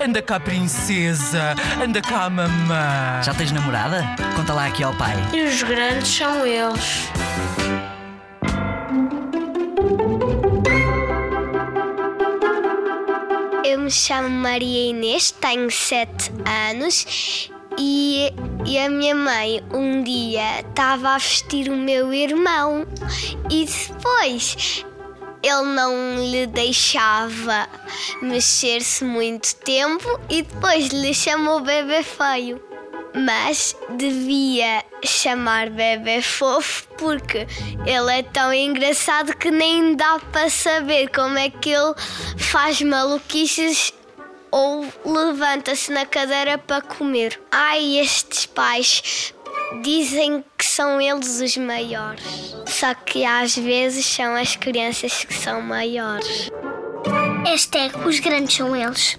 Anda cá, princesa. Anda cá, mamã. Já tens namorada? Conta lá aqui ao pai. E os grandes são eles. Eu me chamo Maria Inês, tenho 7 anos e, e a minha mãe um dia estava a vestir o meu irmão e depois ele não lhe deixava mexer-se muito tempo e depois lhe chamou bebê feio. Mas devia chamar bebê fofo porque ele é tão engraçado que nem dá para saber como é que ele faz maluquices ou levanta-se na cadeira para comer. Ai, estes pais dizem que são eles os maiores. Só que às vezes são as crianças que são maiores. Este é Os Grandes São Eles.